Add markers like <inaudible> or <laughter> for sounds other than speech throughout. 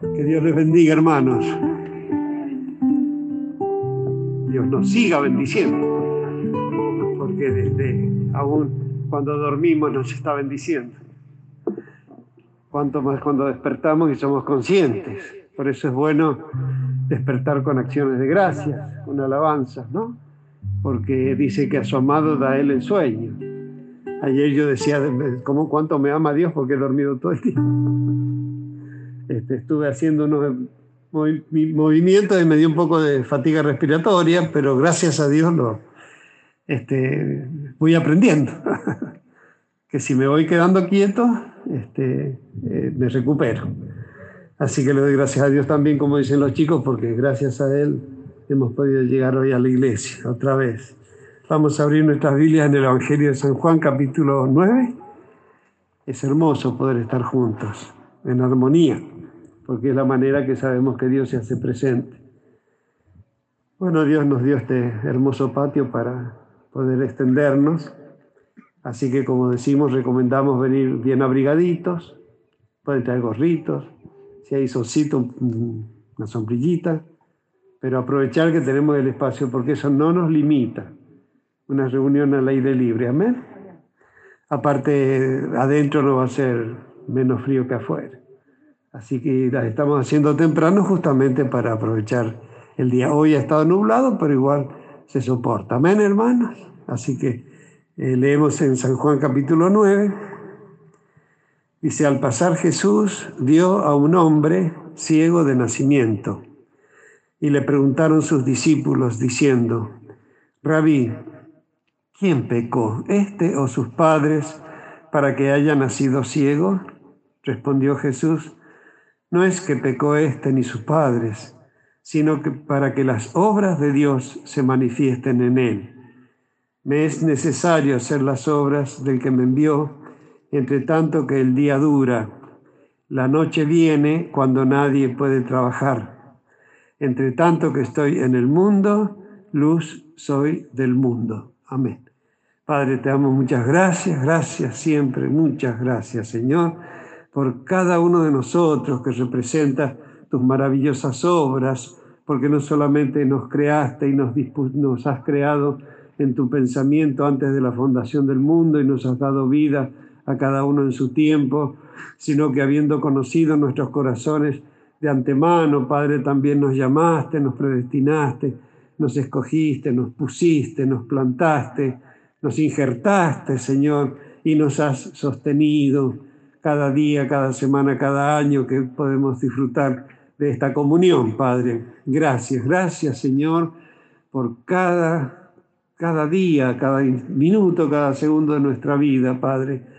Que Dios les bendiga, hermanos. Dios nos siga bendiciendo, porque desde aún cuando dormimos nos está bendiciendo. Cuanto más cuando despertamos y somos conscientes. Por eso es bueno despertar con acciones de gracias, con alabanzas, ¿no? Porque dice que a su amado da él el sueño. Ayer yo decía, ¿cómo cuánto me ama Dios? Porque he dormido todo el día. Este, estuve haciendo unos movimientos y me dio un poco de fatiga respiratoria, pero gracias a Dios lo este, voy aprendiendo. <laughs> que si me voy quedando quieto, este, eh, me recupero. Así que le doy gracias a Dios también, como dicen los chicos, porque gracias a Él hemos podido llegar hoy a la iglesia otra vez. Vamos a abrir nuestras Biblias en el Evangelio de San Juan, capítulo 9. Es hermoso poder estar juntos, en armonía, porque es la manera que sabemos que Dios se hace presente. Bueno, Dios nos dio este hermoso patio para poder extendernos. Así que, como decimos, recomendamos venir bien abrigaditos, pueden traer gorritos, si hay solcito, una sombrillita, pero aprovechar que tenemos el espacio porque eso no nos limita. Una reunión al aire libre, amén. Aparte, adentro no va a ser menos frío que afuera. Así que las estamos haciendo temprano justamente para aprovechar el día. Hoy ha estado nublado, pero igual se soporta. Amén, hermanos. Así que eh, leemos en San Juan capítulo 9 Dice, al pasar Jesús vio a un hombre ciego de nacimiento y le preguntaron sus discípulos diciendo, Rabí, ¿quién pecó, este o sus padres, para que haya nacido ciego? Respondió Jesús, no es que pecó este ni sus padres, sino que para que las obras de Dios se manifiesten en él. Me es necesario hacer las obras del que me envió entre tanto que el día dura. La noche viene cuando nadie puede trabajar. Entre tanto que estoy en el mundo, luz soy del mundo. Amén. Padre, te damos muchas gracias, gracias siempre, muchas gracias, Señor, por cada uno de nosotros que representa tus maravillosas obras, porque no solamente nos creaste y nos, nos has creado en tu pensamiento antes de la fundación del mundo y nos has dado vida, a cada uno en su tiempo, sino que habiendo conocido nuestros corazones de antemano, Padre, también nos llamaste, nos predestinaste, nos escogiste, nos pusiste, nos plantaste, nos injertaste, Señor, y nos has sostenido cada día, cada semana, cada año que podemos disfrutar de esta comunión, Padre. Gracias, gracias, Señor, por cada, cada día, cada minuto, cada segundo de nuestra vida, Padre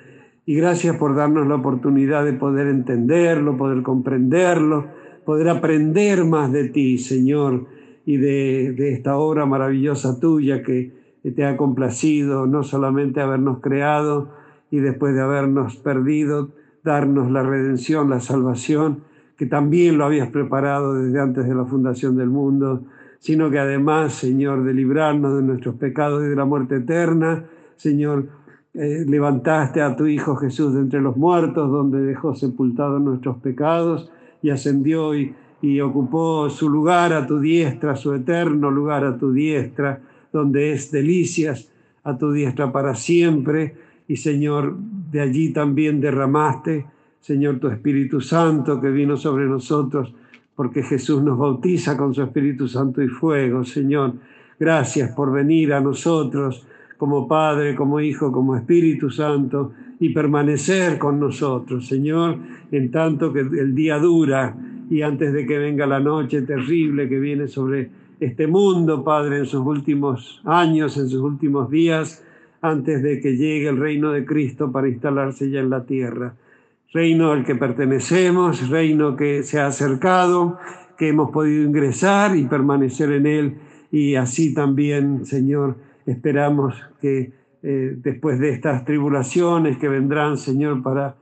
y gracias por darnos la oportunidad de poder entenderlo, poder comprenderlo, poder aprender más de ti, Señor, y de, esta obra maravillosa tuya que te ha complacido, no solamente habernos creado y después de habernos perdido, darnos la redención, la salvación, que también lo habías preparado desde antes de la fundación del mundo, sino que además, Señor, de librarnos de nuestros pecados y de la muerte eterna, Señor, eh, levantaste a tu Hijo Jesús de entre los muertos, donde dejó sepultados nuestros pecados y ascendió y, y ocupó su lugar a tu diestra, su eterno lugar a tu diestra, donde es delicias a tu diestra para siempre. Y Señor, de allí también derramaste, Señor, tu Espíritu Santo que vino sobre nosotros, porque Jesús nos bautiza con su Espíritu Santo y fuego. Señor, gracias por venir a nosotros como Padre, como Hijo, como Espíritu Santo, y permanecer con nosotros, Señor, en tanto que el día dura y antes de que venga la noche terrible que viene sobre este mundo, Padre, en sus últimos años, en sus últimos días, antes de que llegue el reino de Cristo para instalarse ya en la tierra. Reino al que pertenecemos, reino que se ha acercado, que hemos podido ingresar y permanecer en él, y así también, Señor, Esperamos que eh, después de estas tribulaciones que vendrán, Señor, para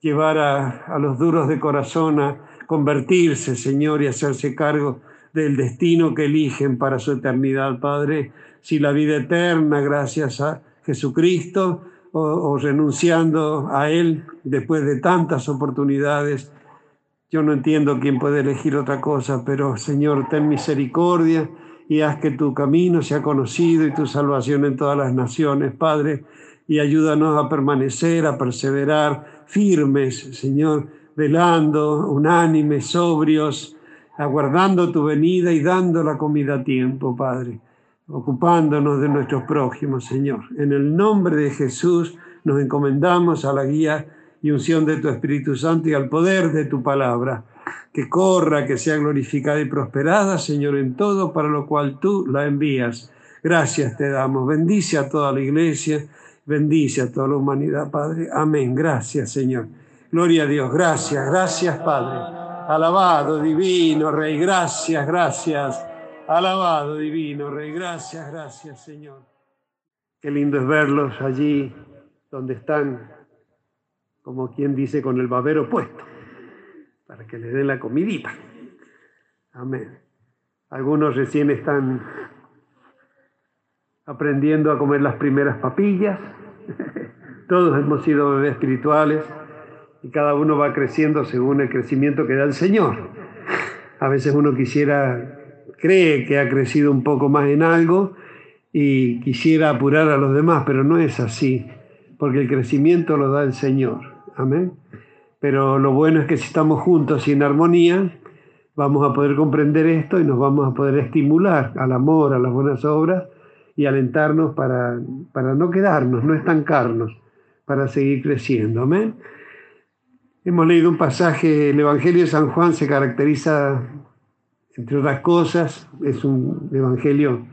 llevar a, los duros de corazón a convertirse, Señor, y hacerse cargo del destino que eligen para su eternidad, Padre. Si la vida eterna, gracias a Jesucristo, o, renunciando a Él después de tantas oportunidades, Yo no entiendo quién puede elegir otra cosa, pero Señor, ten misericordia y haz que tu camino sea conocido y tu salvación en todas las naciones, Padre, y ayúdanos a permanecer, a perseverar firmes, Señor, velando, unánimes, sobrios, aguardando tu venida y dando la comida a tiempo, Padre, ocupándonos de nuestros prójimos, Señor. En el nombre de Jesús nos encomendamos a la guía y unción de tu Espíritu Santo y al poder de tu palabra. Que corra, que sea glorificada y prosperada, Señor, en todo para lo cual tú la envías. Gracias te damos. Bendice a toda la iglesia, bendice a toda la humanidad, Padre. Amén. Gracias, Señor. Gloria a Dios. Gracias, gracias, Padre. Alabado, divino, Rey. Gracias, gracias. Alabado, divino, Rey. Gracias, gracias, Señor. Qué lindo es verlos allí donde están como quien dice, con el babero puesto, para que le den la comidita. Amén. Algunos recién están aprendiendo a comer las primeras papillas. <laughs> Todos hemos sido bebés espirituales y cada uno va creciendo según el crecimiento que da el Señor. A veces uno quisiera, cree que ha crecido un poco más en algo y quisiera apurar a los demás, pero no es así, porque el crecimiento lo da el Señor. Amén. Pero lo bueno es que si estamos juntos y en armonía, vamos a poder comprender esto y nos vamos a poder estimular al amor, a las buenas obras y alentarnos para, para no quedarnos, no estancarnos, para seguir creciendo. Amén. Hemos leído un pasaje, el Evangelio de San Juan se caracteriza, entre otras cosas, es un evangelio,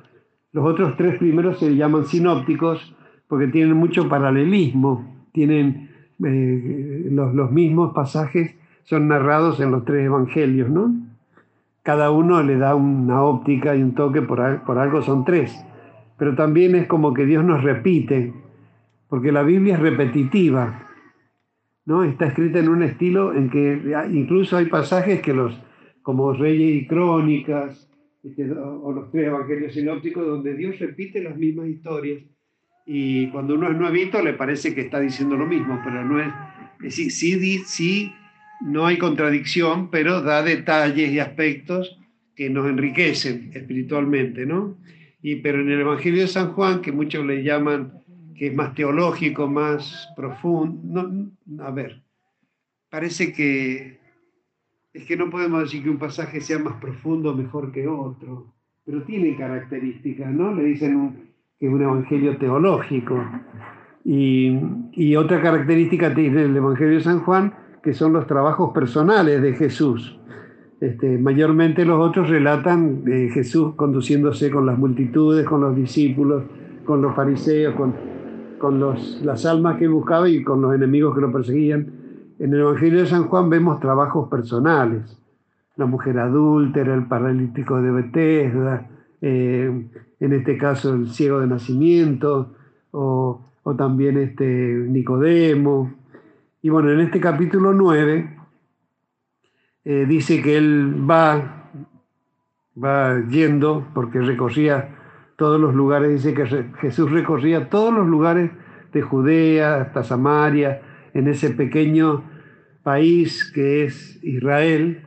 los otros tres primeros se llaman sinópticos porque tienen mucho paralelismo, tienen eh, los, mismos pasajes son narrados en los tres evangelios, ¿no? Cada uno le da una óptica y un toque, por, por algo son tres. Pero también es como que Dios nos repite, porque la Biblia es repetitiva, ¿no? Está escrita en un estilo en que incluso hay pasajes que los, como Reyes y Crónicas, este, o los tres evangelios sinópticos, donde Dios repite las mismas historias y cuando uno es nuevito le parece que está diciendo lo mismo, pero no es, sí, sí, sí, no hay contradicción, pero da detalles y aspectos que nos enriquecen espiritualmente, ¿no? Y, pero en el Evangelio de San Juan, que muchos le llaman que es más teológico, más profundo, no, a ver, parece que es que no podemos decir que un pasaje sea más profundo o mejor que otro, pero tiene características, ¿no? Le dicen que es un evangelio teológico. Y, otra característica tiene el Evangelio de San Juan, que son los trabajos personales de Jesús. Este, mayormente los otros relatan de Jesús conduciéndose con las multitudes, con los discípulos, con los fariseos, con, las almas que buscaba y con los enemigos que lo perseguían. En el Evangelio de San Juan vemos trabajos personales. La mujer adúltera, el paralítico de Bethesda, eh, en este caso el ciego de nacimiento, o, también este Nicodemo. Y bueno, en este capítulo 9 eh, dice que él va, va yendo, porque recorría todos los lugares, dice que Jesús recorría todos los lugares de Judea hasta Samaria, en ese pequeño país que es Israel,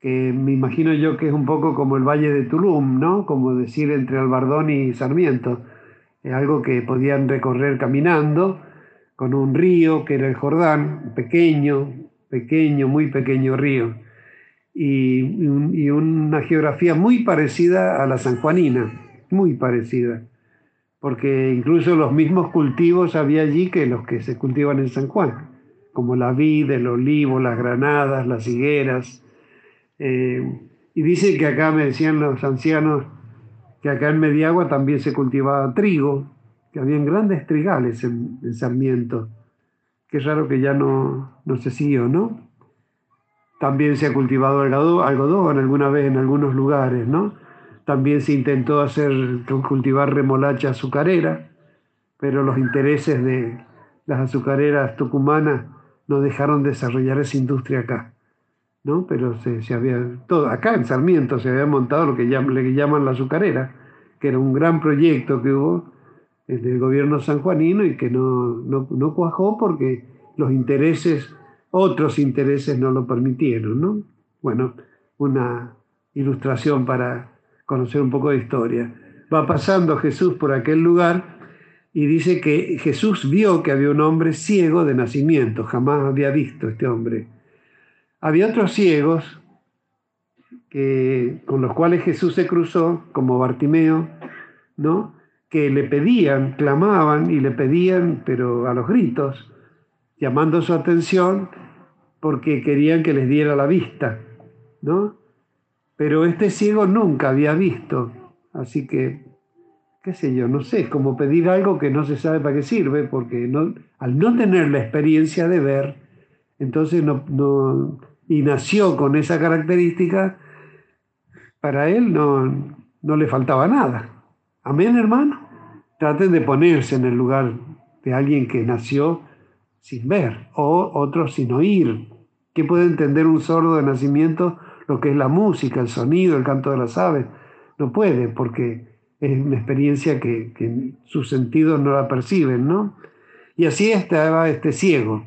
que me imagino yo que es un poco como el Valle de Tulum, ¿no? Como decir entre Albardón y Sarmiento. Es algo que podían recorrer caminando con un río que era el Jordán, pequeño, pequeño, muy pequeño río, y, una geografía muy parecida a la sanjuanina, muy parecida, porque incluso los mismos cultivos había allí que los que se cultivan en San Juan, como la vid, el olivo, las granadas, las higueras, eh, y dice que acá me decían los ancianos que acá en Mediagua también se cultivaba trigo, que habían grandes trigales en, Sarmiento. Qué raro que ya no, no se siguió, ¿no? También se ha cultivado algodón, alguna vez en algunos lugares, ¿no? También se intentó hacer cultivar remolacha azucarera, pero los intereses de las azucareras tucumanas no dejaron desarrollar esa industria acá. ¿no? Pero se, había, todo, acá en Sarmiento se había montado lo que llaman, le llaman la azucarera, que era un gran proyecto que hubo del gobierno sanjuanino y que no, no, no cuajó porque los intereses otros intereses no lo permitieron, ¿no? Bueno, una ilustración para conocer un poco de historia. Va pasando Jesús por aquel lugar y dice que Jesús vio que había un hombre ciego de nacimiento, jamás había visto este hombre. Había otros ciegos que, con los cuales Jesús se cruzó, como Bartimeo, ¿no? que le pedían, clamaban y le pedían, pero a los gritos, llamando su atención porque querían que les diera la vista, ¿no? Pero este ciego nunca había visto, así que, qué sé yo, no sé, es como pedir algo que no se sabe para qué sirve, porque al no tener la experiencia de ver, entonces no y nació con esa característica, para él no, no le faltaba nada. Amén, hermano. Traten de ponerse en el lugar de alguien que nació sin ver o otro sin oír. ¿Qué puede entender un sordo de nacimiento lo que es la música, el sonido, el canto de las aves? No puede porque es una experiencia que, sus sentidos no la perciben, ¿no? Y así estaba este ciego,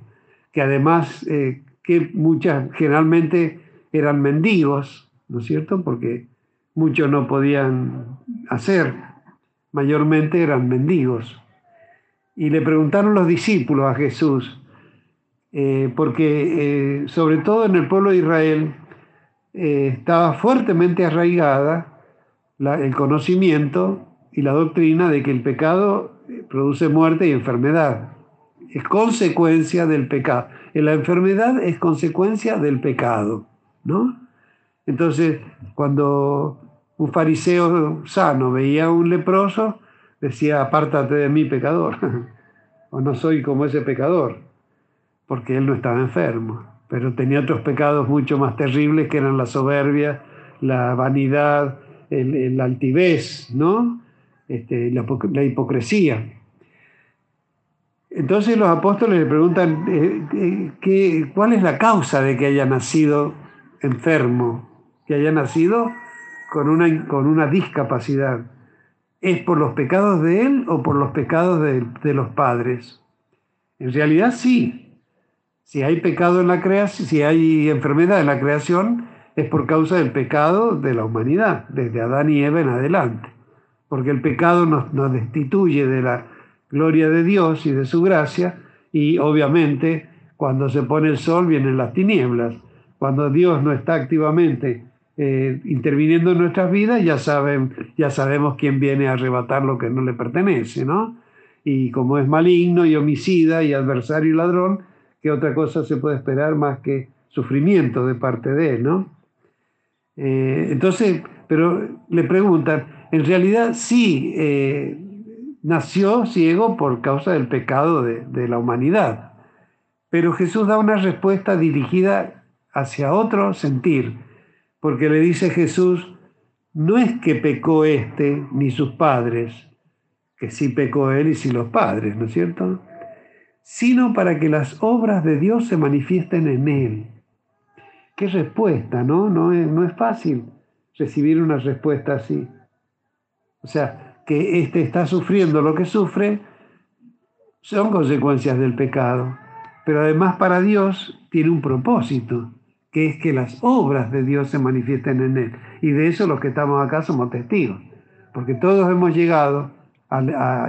que además eh, que muchas generalmente eran mendigos, ¿no es cierto? Porque muchos no podían hacer mayormente eran mendigos. Y le preguntaron los discípulos a Jesús, eh, porque eh, sobre todo en el pueblo de Israel eh, estaba fuertemente arraigada el conocimiento y la doctrina de que el pecado produce muerte y enfermedad. Es consecuencia del pecado. La enfermedad es consecuencia del pecado, ¿no? Entonces, cuando un fariseo sano veía a un leproso, decía, apártate de mí, pecador, <laughs> o no soy como ese pecador, porque él no estaba enfermo, pero tenía otros pecados mucho más terribles que eran la soberbia, la vanidad, el, altivez, ¿no? Este, la, hipocresía. Entonces los apóstoles le preguntan, eh, eh, ¿cuál es la causa de que haya nacido enfermo? Que haya nacido con una, con una discapacidad, ¿es por los pecados de él o por los pecados de, los padres? En realidad sí. Si hay pecado en la creación, si hay enfermedad en la creación, es por causa del pecado de la humanidad, desde Adán y Eva en adelante. Porque el pecado nos, destituye de la gloria de Dios y de su gracia, y obviamente cuando se pone el sol vienen las tinieblas. Cuando Dios no está activamente eh, interviniendo en nuestras vidas, ya, saben, ya sabemos quién viene a arrebatar lo que no le pertenece, ¿no? Y como es maligno y homicida y adversario y ladrón, ¿qué otra cosa se puede esperar más que sufrimiento de parte de él, ¿no? Eh, entonces, pero le preguntan, en realidad sí, eh, nació ciego por causa del pecado de, de la humanidad, pero Jesús da una respuesta dirigida hacia otro sentir porque le dice Jesús, no es que pecó este ni sus padres, que sí pecó él y sí los padres, ¿no es cierto? Sino para que las obras de Dios se manifiesten en él. Qué respuesta, ¿no? No es, no es fácil recibir una respuesta así. O sea, que éste está sufriendo lo que sufre son consecuencias del pecado, pero además para Dios tiene un propósito que es que las obras de Dios se manifiesten en él. Y de eso los que estamos acá somos testigos, porque todos hemos llegado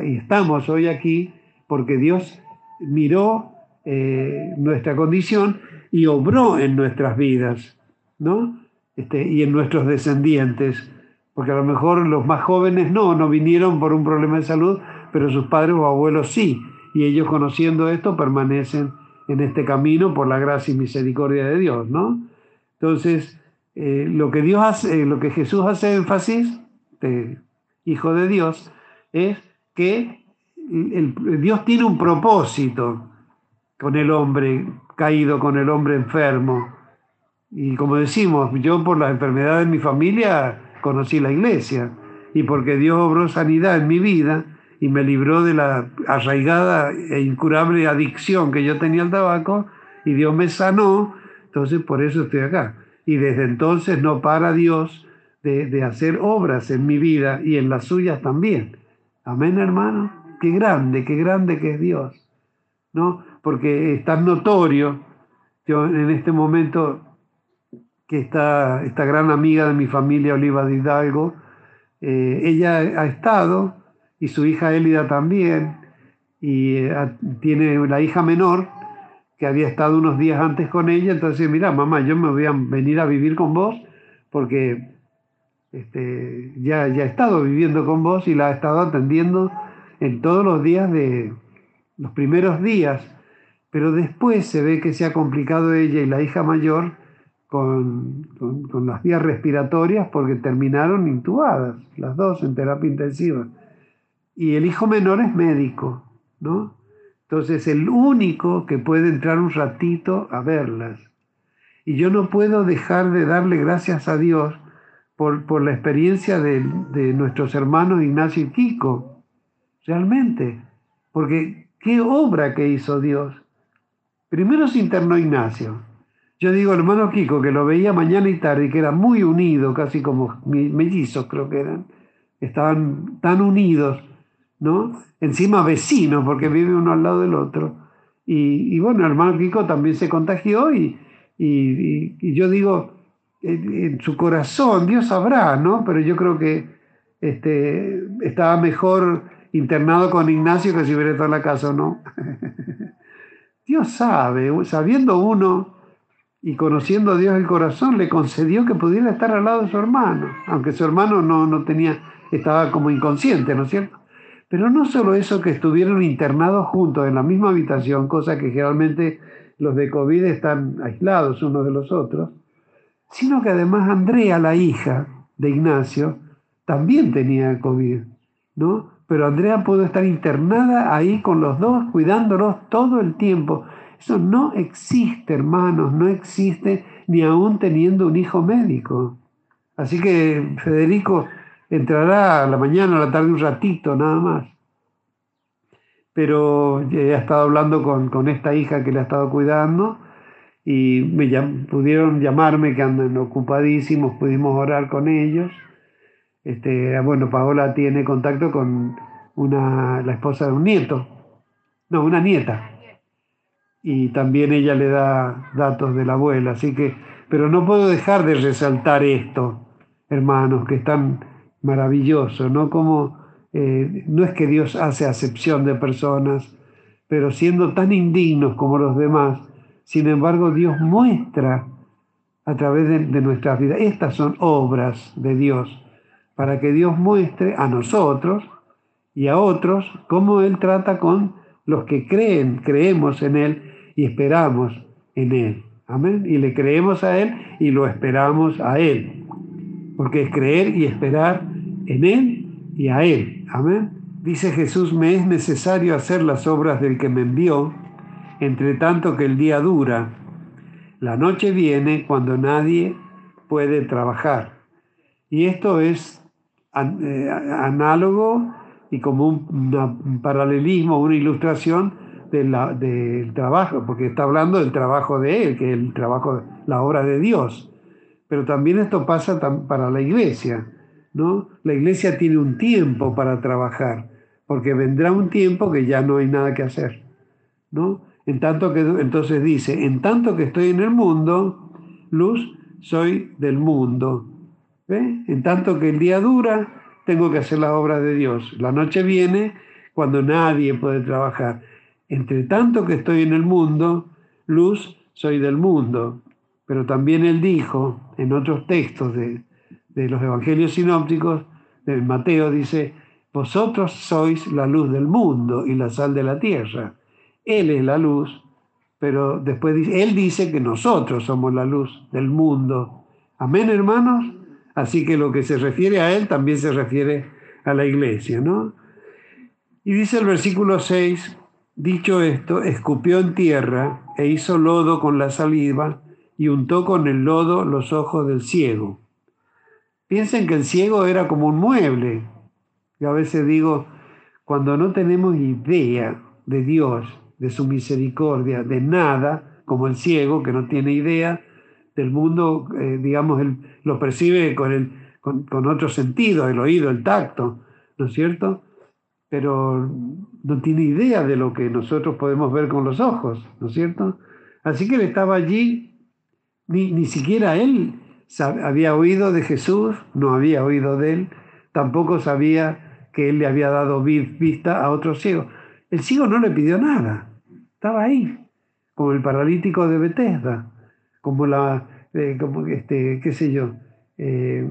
y estamos hoy aquí porque Dios miró eh, nuestra condición y obró en nuestras vidas, ¿no? Este, y en nuestros descendientes, porque a lo mejor los más jóvenes no, no vinieron por un problema de salud, pero sus padres o abuelos sí, y ellos conociendo esto permanecen en este camino por la gracia y misericordia de Dios, ¿no? Entonces, eh, lo que Dios hace, eh, lo que Jesús hace énfasis, de Hijo de Dios, es que Dios tiene un propósito con el hombre caído, con el hombre enfermo. Y como decimos, yo por las enfermedades de mi familia conocí la iglesia y porque Dios obró sanidad en mi vida, y me libró de la arraigada e incurable adicción que yo tenía al tabaco y Dios me sanó, entonces por eso estoy acá. Y desde entonces no para Dios de, hacer obras en mi vida y en las suyas también. Amén, hermano. Qué grande, qué grande que es Dios. ¿No? Porque es tan notorio Yo en este momento que está esta gran amiga de mi familia, Oliva de Hidalgo, eh, ella ha estado, y su hija Elida también, y eh, tiene la hija menor que había estado unos días antes con ella, entonces, mira, mamá, yo me voy a venir a vivir con vos porque este, ya, ya he estado viviendo con vos y la he estado atendiendo en todos los días de los primeros días, pero después se ve que se ha complicado ella y la hija mayor con, con, las vías respiratorias porque terminaron intubadas, las dos en terapia intensiva. Y el hijo menor es médico, ¿no? Entonces el único que puede entrar un ratito a verlas. Y yo no puedo dejar de darle gracias a Dios por, la experiencia de, nuestros hermanos Ignacio y Kiko, realmente, porque qué obra que hizo Dios. Primero se internó Ignacio. Yo digo, hermano Kiko, que lo veía mañana y tarde y que era muy unido, casi como mellizos creo que eran, estaban tan unidos, ¿no? Encima vecinos, porque vive uno al lado del otro. Y, bueno, el hermano Kiko también se contagió y, y yo digo, en, su corazón, Dios sabrá, ¿no? Pero yo creo que este, estaba mejor internado con Ignacio que si la casa, ¿no? <laughs> Dios sabe, sabiendo uno y conociendo a Dios el corazón, le concedió que pudiera estar al lado de su hermano, aunque su hermano no, no tenía, estaba como inconsciente, ¿no es cierto? Pero no solo eso, que estuvieron internados juntos en la misma habitación, cosa que generalmente los de COVID están aislados unos de los otros, sino que además Andrea, la hija de Ignacio, también tenía COVID, ¿no? Pero Andrea pudo estar internada ahí con los dos, cuidándolos todo el tiempo. Eso no existe, hermanos, no existe ni aún teniendo un hijo médico. Así que Federico entrará a la mañana, a la tarde, un ratito nada más. Pero ha estado hablando con, con esta hija que le ha estado cuidando y me pudieron llamarme que andan ocupadísimos, pudimos orar con ellos. Este, bueno, Paola tiene contacto con una, la esposa de un nieto, no, una nieta. Y también ella le da datos de la abuela, así que, pero no puedo dejar de resaltar esto, hermanos, que es tan maravilloso, ¿no? Como eh, no es que Dios hace acepción de personas, pero siendo tan indignos como los demás, sin embargo, Dios muestra a través de, nuestras vidas. Estas son obras de Dios para que Dios muestre a nosotros y a otros cómo Él trata con los que creen, creemos en Él y esperamos en Él. Amén. Y le creemos a Él y lo esperamos a Él. Porque es creer y esperar en Él y a Él. Amén. Dice Jesús, me es necesario hacer las obras del que me envió entre tanto que el día dura. La noche viene cuando nadie puede trabajar. Y esto es eh, análogo y como un, paralelismo, una ilustración del trabajo, porque está hablando del trabajo de Él, que es el trabajo, la obra de Dios. Pero también esto pasa para la iglesia, ¿no? La iglesia tiene un tiempo para trabajar, porque vendrá un tiempo que ya no hay nada que hacer, ¿no? En tanto que, entonces dice, en tanto que estoy en el mundo, luz soy del mundo. En tanto que el día dura, tengo que hacer la obra de Dios. La noche viene cuando nadie puede trabajar. Entre tanto que estoy en el mundo, luz soy del mundo. Pero también él dijo en otros textos de, de los evangelios sinópticos, del Mateo, dice, vosotros sois la luz del mundo y la sal de la tierra. Él es la luz, pero después Él dice que nosotros somos la luz del mundo. Amén, hermanos. Así que lo que se refiere a Él también se refiere a la iglesia, ¿no? Y dice el versículo 6, dicho esto, escupió en tierra e hizo lodo con la saliva y untó con el lodo los ojos del ciego. Piensen que el ciego era como un mueble. Yo a veces digo, cuando no tenemos idea de Dios, de su misericordia, de nada, como el ciego que no tiene idea del mundo, eh, digamos, él lo percibe con, con, con otro sentido, el oído, el tacto, ¿no es cierto? Pero no tiene idea de lo que nosotros podemos ver con los ojos, ¿no es cierto? Así que él estaba allí, ni, ni siquiera él había oído de Jesús, no había oído de él, tampoco sabía que él le había dado vista a otro ciego. El ciego no le pidió nada, estaba ahí, como el paralítico de Bethesda, como la, eh, como este, qué sé yo, eh,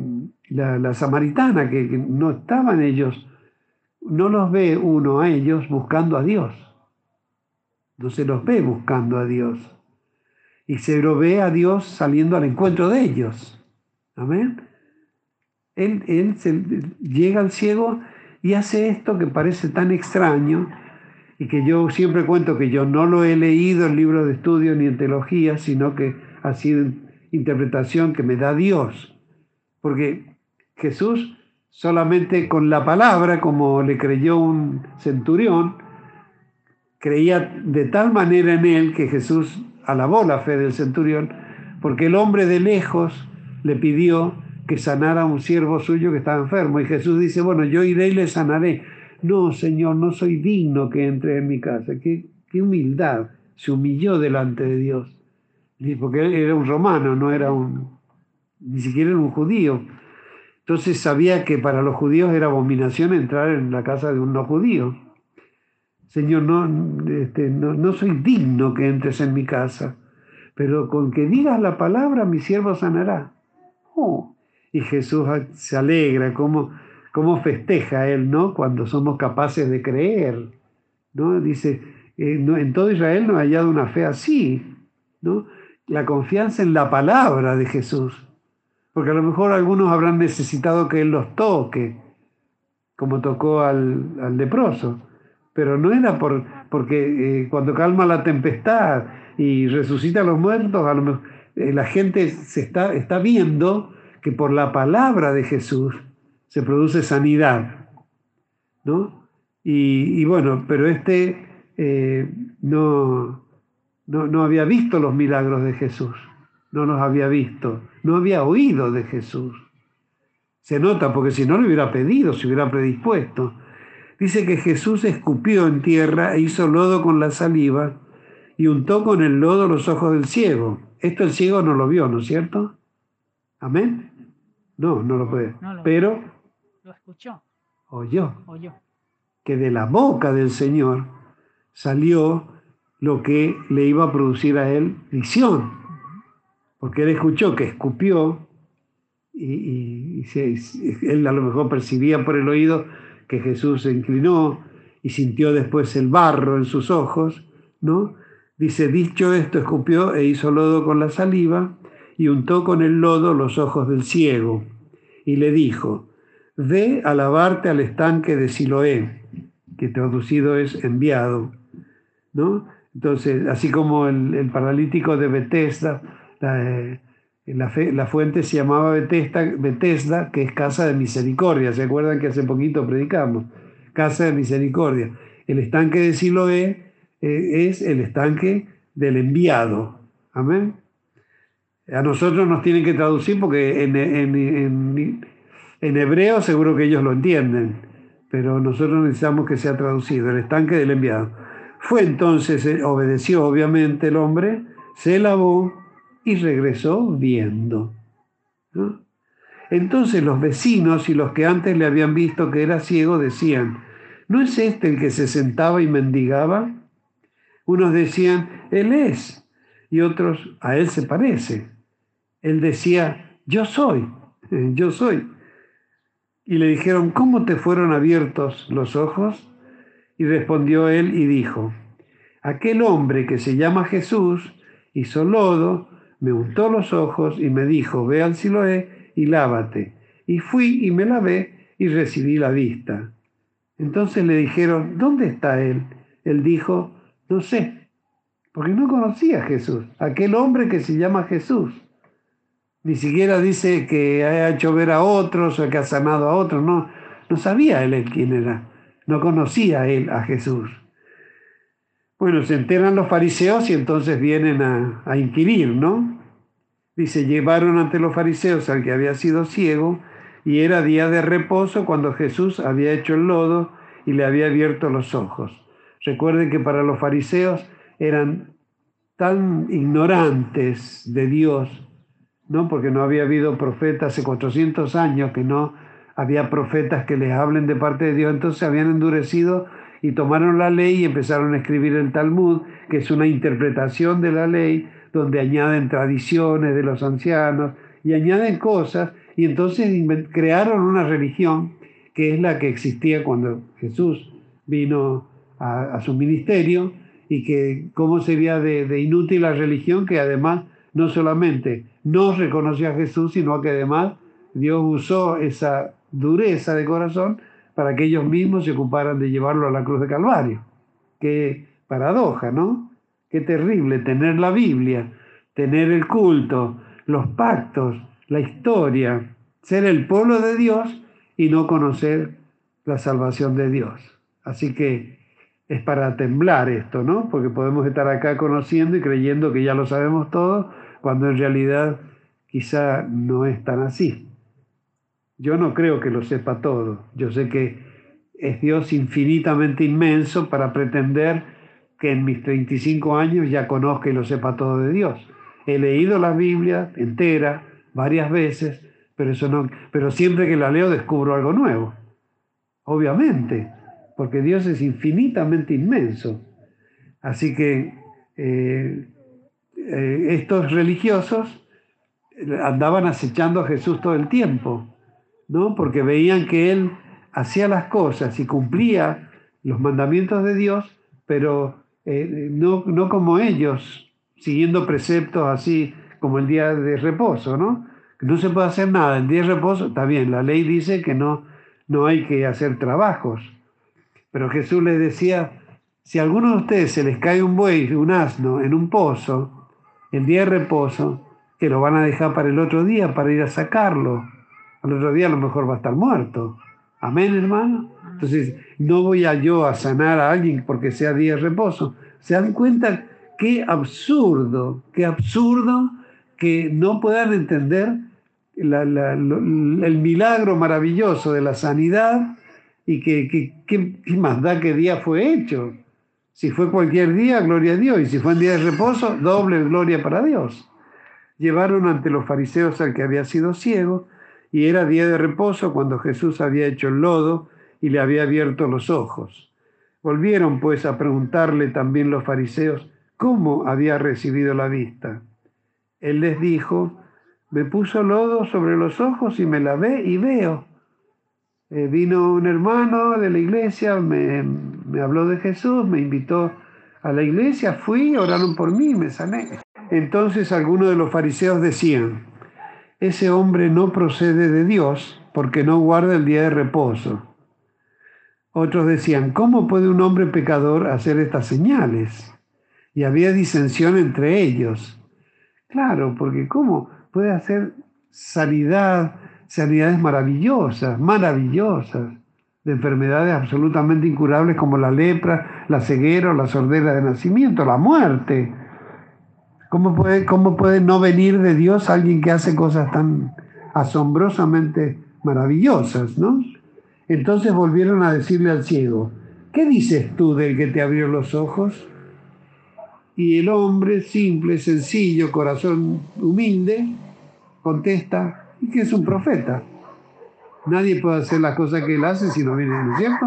la, samaritana, que, no estaban ellos, no los ve uno a ellos buscando a Dios, no se los ve buscando a Dios y se lo ve a Dios saliendo al encuentro de ellos. Amén. Él, él llega al ciego y hace esto que parece tan extraño y que yo siempre cuento que yo no lo he leído en libros de estudio ni en teología, sino que sido interpretación que me da Dios. Porque Jesús solamente con la palabra, como le creyó un centurión, creía de tal manera en él que Jesús alabó la fe del centurión, porque el hombre de lejos le pidió que sanara a un siervo suyo que estaba enfermo. Y Jesús dice, bueno, yo iré y le sanaré. No, Señor, no soy digno que entre en mi casa. Qué, qué humildad. Se humilló delante de Dios. Porque él era un romano, no era un, ni siquiera era un judío. Entonces sabía que para los judíos era abominación entrar en la casa de un no judío. Señor, no, este, no, soy digno que entres en mi casa, pero con que digas la palabra mi siervo sanará. Oh, y Jesús se alegra, cómo, cómo festeja Él, ¿no? Cuando somos capaces de creer, ¿no? Dice, eh, en todo Israel no ha hallado una fe así, ¿no? La confianza en la palabra de Jesús, porque a lo mejor algunos habrán necesitado que Él los toque, como tocó al, al leproso pero no era por, porque eh, cuando calma la tempestad y resucita a los muertos, a lo eh, la gente se está, está viendo que por la palabra de Jesús se produce sanidad. ¿no? Y, bueno, pero este eh, no, no, no había visto los milagros de Jesús, no los había visto, no había oído de Jesús. Se nota porque si no lo hubiera pedido, se hubiera predispuesto dice que Jesús escupió en tierra e hizo lodo con la saliva y untó con el lodo los ojos del ciego. Esto el ciego no lo vio, ¿no es cierto? Amén. No, no lo puede. Pero lo escuchó. Oyó. Que de la boca del Señor salió lo que le iba a producir a él visión. Porque él escuchó que escupió y, él a lo mejor percibía por el oído que Jesús se inclinó y sintió después el barro en sus ojos, ¿no? Dice, dicho esto, escupió e hizo lodo con la saliva y untó con el lodo los ojos del ciego y le dijo, ve a lavarte al estanque de Siloé, que traducido es enviado, ¿no? Entonces, así como el, paralítico de Bethesda, la, la, fuente se llamaba Bethesda, que es casa de misericordia. ¿Se acuerdan que hace poquito predicamos? Casa de misericordia. El estanque de Siloé eh, es el estanque del enviado. Amén. A nosotros nos tienen que traducir porque en hebreo seguro que ellos lo entienden, pero nosotros necesitamos que sea traducido, el estanque del enviado. Fue entonces, eh, obedeció obviamente el hombre, se lavó y regresó viendo. Entonces los vecinos y los que antes le habían visto que era ciego decían, ¿no es este el que se sentaba y mendigaba? Unos decían, Él es, y otros, a Él se parece. Él decía, yo soy, <laughs> yo soy. Y le dijeron, ¿cómo te fueron abiertos los ojos? Y respondió él y dijo, aquel hombre que se llama Jesús hizo lodo, me untó los ojos y me dijo, ve al Siloé y lávate. Y fui y me lavé y recibí la vista. Entonces le dijeron, ¿dónde está él? Él dijo, no sé, porque no conocía a Jesús, aquel hombre que se llama Jesús. Ni siquiera dice que ha hecho ver a otros o que ha sanado a otros, no, no sabía él quién era, no conocía él a Jesús. Bueno, se enteran los fariseos y entonces vienen a, inquirir, ¿no? Dice, llevaron ante los fariseos al que había sido ciego y era día de reposo cuando Jesús había hecho el lodo y le había abierto los ojos. Recuerden que para los fariseos eran tan ignorantes de Dios, ¿no? Porque no había habido profetas hace 400 años que no había profetas que les hablen de parte de Dios, entonces se habían endurecido y tomaron la ley y empezaron a escribir el Talmud, que es una interpretación de la ley, donde añaden tradiciones de los ancianos y añaden cosas, y entonces crearon una religión que es la que existía cuando Jesús vino a, su ministerio, y que cómo sería de, de inútil la religión que además no solamente no reconoció a Jesús, sino que además Dios usó esa dureza de corazón para que ellos mismos se ocuparan de llevarlo a la cruz de Calvario. Qué paradoja, ¿no? Qué terrible tener la Biblia, tener el culto, los pactos, la historia, ser el pueblo de Dios y no conocer la salvación de Dios. Así que es para temblar esto, ¿no? Porque podemos estar acá conociendo y creyendo que ya lo sabemos todo, cuando en realidad quizá no es tan así. Yo no creo que lo sepa todo. Yo sé que es Dios infinitamente inmenso para pretender que en mis 35 años ya conozca y lo sepa todo de Dios. He leído la Biblia entera varias veces, pero eso no, pero siempre que la leo descubro algo nuevo. Obviamente, porque Dios es infinitamente inmenso. Así que eh, eh, estos religiosos andaban acechando a Jesús todo el tiempo ¿no? Porque veían que él hacía las cosas y cumplía los mandamientos de Dios, pero eh, no, no como ellos, siguiendo preceptos así como el día de reposo, ¿no? No se puede hacer nada. El día de reposo, está bien, la ley dice que no, no hay que hacer trabajos. Pero Jesús les decía, si a alguno de ustedes se les cae un buey, un asno, en un pozo, el día de reposo, que lo van a dejar para el otro día para ir a sacarlo al otro día a lo mejor va a estar muerto. Amén, hermano. Entonces, no voy a yo a sanar a alguien porque sea día de reposo. ¿Se dan cuenta qué absurdo, qué absurdo que no puedan entender el milagro maravilloso de la sanidad y que, qué más da qué día fue hecho? Si fue cualquier día, gloria a Dios. Y si fue en día de reposo, doble gloria para Dios. Llevaron ante los fariseos al que había sido ciego y era día de reposo cuando Jesús había hecho el lodo y le había abierto los ojos. Volvieron pues a preguntarle también los fariseos cómo había recibido la vista. Él les dijo, me puso lodo sobre los ojos y me lavé y veo. Eh, vino un hermano de la iglesia, me, me habló de Jesús, me invitó a la iglesia, fui, oraron por mí, me sané. Entonces algunos de los fariseos decían, ese hombre no procede de Dios porque no guarda el día de reposo. Otros decían, ¿cómo puede un hombre pecador hacer estas señales? Y había disensión entre ellos. Claro, porque ¿cómo puede hacer sanidad, sanidades maravillosas, maravillosas, de enfermedades absolutamente incurables como la lepra, la ceguera, la sordera de nacimiento, la muerte? ¿Cómo puede, ¿Cómo puede no venir de Dios alguien que hace cosas tan asombrosamente maravillosas, no? Entonces volvieron a decirle al ciego, ¿qué dices tú del que te abrió los ojos? Y el hombre, simple, sencillo, corazón humilde, contesta, ¿y que es un profeta? Nadie puede hacer las cosas que él hace si no viene, ¿no es cierto?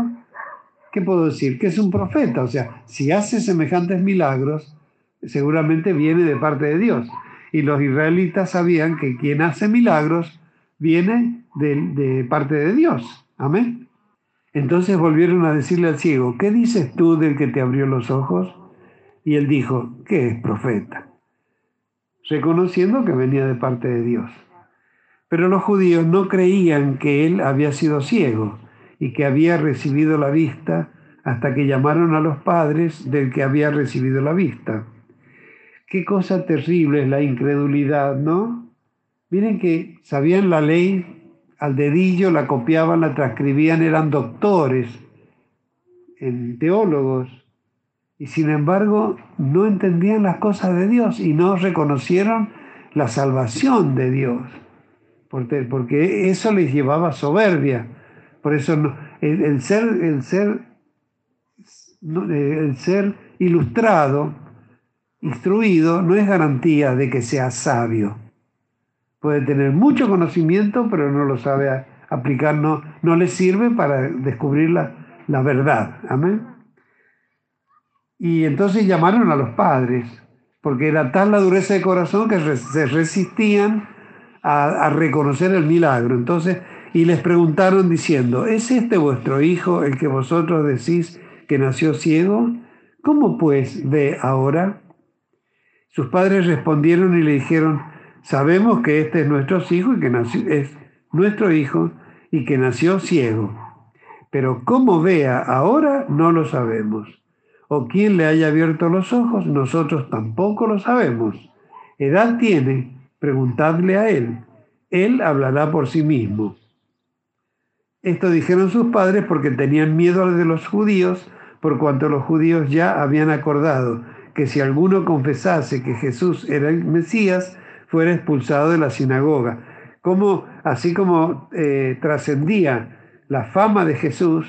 ¿Qué puedo decir? Que es un profeta. O sea, si hace semejantes milagros, seguramente viene de parte de Dios. Y los israelitas sabían que quien hace milagros viene de, parte de Dios. Amén. Entonces volvieron a decirle al ciego, ¿qué dices tú del que te abrió los ojos? Y él dijo, que es profeta, reconociendo que venía de parte de Dios. Pero los judíos no creían que él había sido ciego y que había recibido la vista hasta que llamaron a los padres del que había recibido la vista. Qué cosa terrible es la incredulidad, ¿no? Miren que sabían la ley al dedillo, la copiaban, la transcribían, eran doctores, teólogos, y sin embargo no entendían las cosas de Dios y no reconocieron la salvación de Dios, porque eso les llevaba soberbia. Por eso el ser ilustrado instruido no es garantía de que sea sabio. Puede tener mucho conocimiento, pero no lo sabe aplicar, no, no le sirve para descubrir la, verdad. Amén. Y entonces llamaron a los padres, porque era tal la dureza de corazón que se resistían a, a reconocer el milagro. Entonces, y les preguntaron diciendo, ¿es este vuestro hijo el que vosotros decís que nació ciego? ¿Cómo pues ve ahora? Sus padres respondieron y le dijeron, sabemos que este es nuestro hijo y que nació, es nuestro hijo y que nació ciego. Pero cómo vea ahora no lo sabemos. O quién le haya abierto los ojos, nosotros tampoco lo sabemos. ¿Edad tiene? Preguntadle a él. Él hablará por sí mismo. Esto dijeron sus padres porque tenían miedo de los judíos, por cuanto los judíos ya habían acordado que si alguno confesase que Jesús era el Mesías, fuera expulsado de la sinagoga. Como, así como eh, trascendía la fama de Jesús,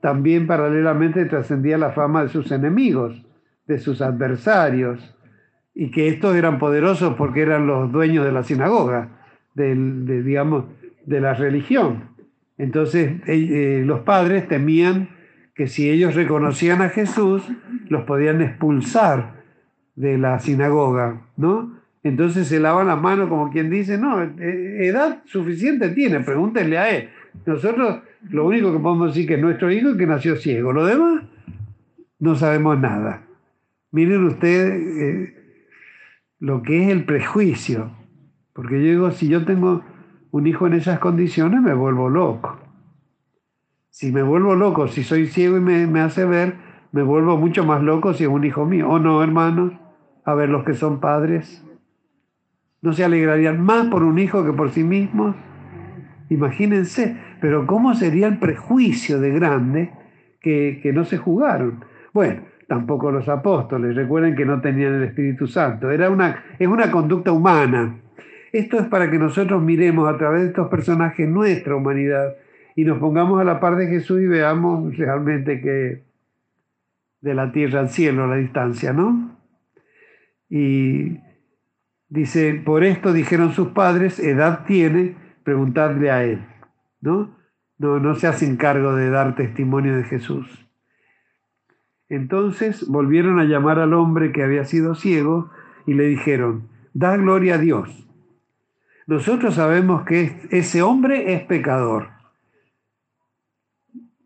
también paralelamente trascendía la fama de sus enemigos, de sus adversarios, y que estos eran poderosos porque eran los dueños de la sinagoga, de, digamos, de la religión. Entonces eh, los padres temían que si ellos reconocían a Jesús, los podían expulsar de la sinagoga, ¿no? Entonces se lavan las manos como quien dice, no, eh, edad suficiente tiene, pregúntenle a él. Nosotros lo único que podemos decir que es nuestro hijo es que nació ciego, lo demás no sabemos nada. Miren ustedes eh, lo que es el prejuicio, porque yo digo, si yo tengo un hijo en esas condiciones, me vuelvo loco. Si me vuelvo loco, si soy ciego y me, me hace ver, me vuelvo mucho más loco si es un hijo mío. ¿O no, hermanos? A ver, los que son padres, ¿no se alegrarían más por un hijo que por sí mismos? Imagínense, pero ¿cómo sería el prejuicio de grande que, que no se jugaron? Bueno, tampoco los apóstoles, recuerden que no tenían el Espíritu Santo, Era una, es una conducta humana. Esto es para que nosotros miremos a través de estos personajes nuestra humanidad y nos pongamos a la par de Jesús y veamos realmente que de la tierra al cielo la distancia, ¿no? Y dice, por esto dijeron sus padres, edad tiene, preguntadle a él, ¿no? No, no se hacen cargo de dar testimonio de Jesús. Entonces volvieron a llamar al hombre que había sido ciego y le dijeron, da gloria a Dios. Nosotros sabemos que ese hombre es pecador.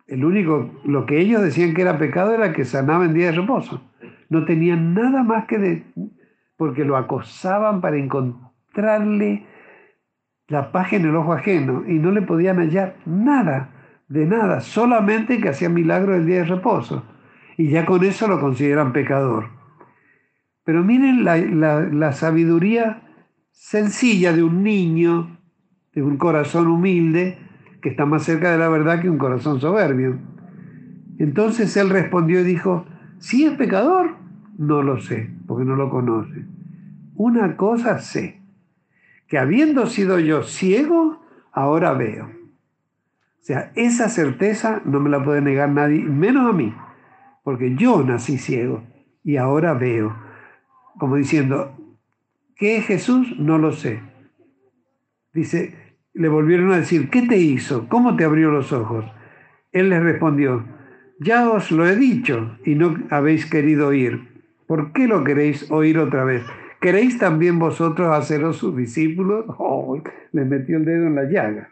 El único, lo que ellos decían que era pecado era que sanaba en día de reposo. No tenían nada más que de, porque lo acosaban para encontrarle la paja en el ojo ajeno y no le podían hallar nada, de nada, solamente que hacía milagro el día de reposo. Y ya con eso lo consideran pecador. Pero miren la, la sabiduría sencilla de un niño, de un corazón humilde, que está más cerca de la verdad que un corazón soberbio. Entonces él respondió y dijo, si es pecador, no lo sé, porque no lo conoce. Una cosa sé, que habiendo sido yo ciego, ahora veo. O sea, esa certeza no me la puede negar nadie, menos a mí, porque yo nací ciego y ahora veo. Como diciendo, ¿qué es Jesús? No lo sé. Dice, le volvieron a decir, ¿qué te hizo? ¿Cómo te abrió los ojos? Él les respondió, ya os lo he dicho y no habéis querido oír. ¿Por qué lo queréis oír otra vez? ¿Queréis también vosotros haceros sus discípulos? <laughs> Oh, le metió el dedo en la llaga.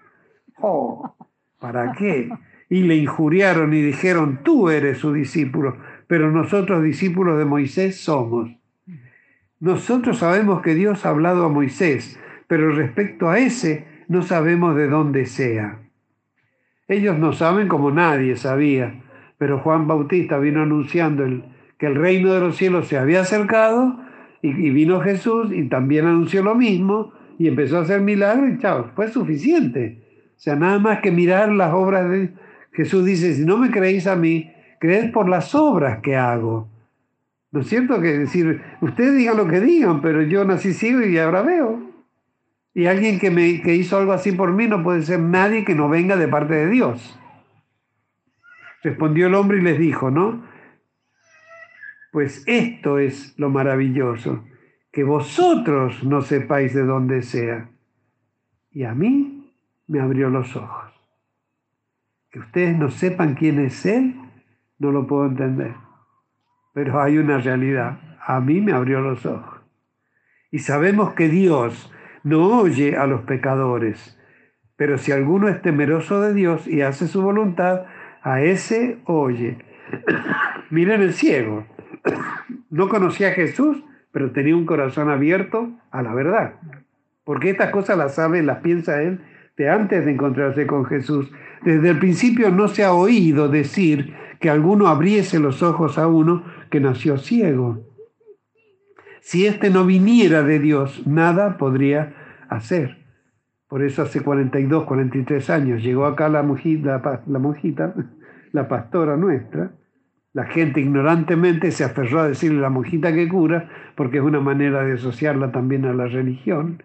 Oh, ¿Para qué? Y le injuriaron y dijeron, tú eres su discípulo, pero nosotros discípulos de Moisés somos. Nosotros sabemos que Dios ha hablado a Moisés, pero respecto a ese, no sabemos de dónde sea. Ellos no saben como nadie sabía, pero Juan Bautista vino anunciando que el reino de los cielos se había acercado y, vino Jesús y también anunció lo mismo y empezó a hacer milagros y chao, fue suficiente. O sea, nada más que mirar las obras de Jesús dice, si no me creéis a mí, creed por las obras que hago. ¿No es cierto? Que decir, ustedes digan lo que digan, pero yo nací ciego y ahora veo. Y alguien que, me, que hizo algo así por mí no puede ser nadie que no venga de parte de Dios. Respondió el hombre y les dijo, ¿no? Pues esto es lo maravilloso, que vosotros no sepáis de dónde sea. Y a mí me abrió los ojos. Que ustedes no sepan quién es Él, no lo puedo entender. Pero hay una realidad. A mí me abrió los ojos. Y sabemos que Dios no oye a los pecadores, pero si alguno es temeroso de Dios y hace su voluntad, a ese oye. <coughs> Miren el ciego. <coughs> No conocía a Jesús, pero tenía un corazón abierto a la verdad. Porque estas cosas las sabe, las piensa él de antes de encontrarse con Jesús. Desde el principio no se ha oído decir que alguno abriese los ojos a uno que nació ciego. Si éste no viniera de Dios, nada podría hacer. Por eso hace 42, 43 años llegó acá la monjita, la, monjita, <laughs> la pastora nuestra. La gente ignorantemente se aferró a decirle la monjita que cura, porque es una manera de asociarla también a la religión,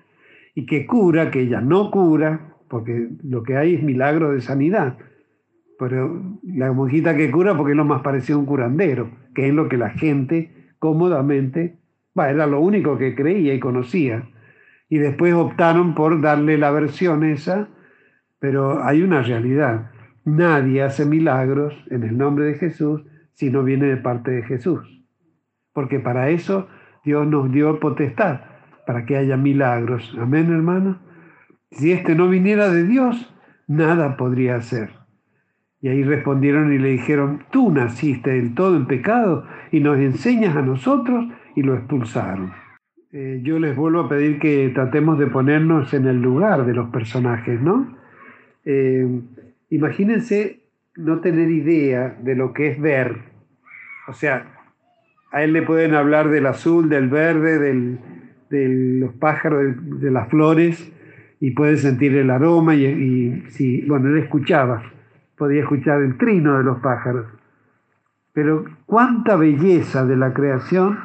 y que cura, que ella no cura, porque lo que hay es milagro de sanidad. Pero la monjita que cura, porque es lo más parecido a un curandero, que es lo que la gente cómodamente, era lo único que creía y conocía y después optaron por darle la versión esa, pero hay una realidad. Nadie hace milagros en el nombre de Jesús si no viene de parte de Jesús. Porque para eso Dios nos dio potestad, para que haya milagros. Amén, hermano. Si este no viniera de Dios, nada podría hacer. Y ahí respondieron y le dijeron, tú naciste del todo en pecado y nos enseñas a nosotros y lo expulsaron. Eh, yo les vuelvo a pedir que tratemos de ponernos en el lugar de los personajes, ¿no? Eh, imagínense no tener idea de lo que es ver. O sea, a él le pueden hablar del azul, del verde, de los pájaros, de, las flores, y puede sentir el aroma, y, y si, bueno, él escuchaba, podía escuchar el trino de los pájaros. Pero cuánta belleza de la creación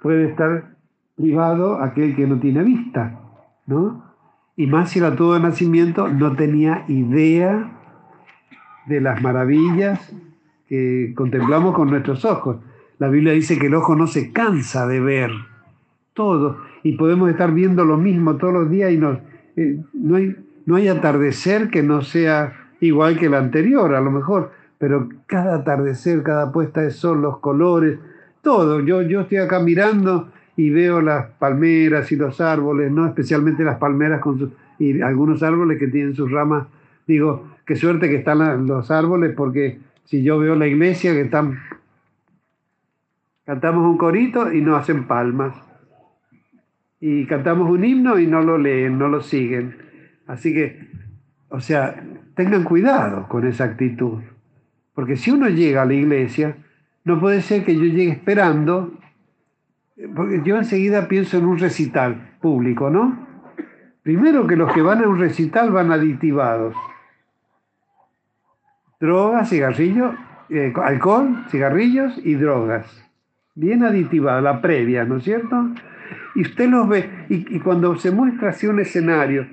puede estar privado aquel que no tiene vista, ¿no? Y más si era todo nacimiento, no tenía idea de las maravillas que contemplamos con nuestros ojos. La Biblia dice que el ojo no se cansa de ver todo y podemos estar viendo lo mismo todos los días y no, eh, no, hay, no hay atardecer que no sea igual que el anterior, a lo mejor, pero cada atardecer, cada puesta de sol, los colores, todo. Yo, yo estoy acá mirando y veo las palmeras y los árboles, ¿no? especialmente las palmeras y algunos árboles que tienen sus ramas. Digo, qué suerte que están los árboles, porque si yo veo la iglesia que están, cantamos un corito y no hacen palmas. Y cantamos un himno y no lo leen, no lo siguen. Así que, o sea, tengan cuidado con esa actitud. Porque si uno llega a la iglesia, no puede ser que yo llegue esperando porque yo enseguida pienso en un recital público, ¿no? Primero que los que van a un recital van aditivados. Drogas, cigarrillos, eh, alcohol, cigarrillos y drogas. Bien aditivada, la previa, ¿no es cierto? Y usted los ve, y, y cuando se muestra así un escenario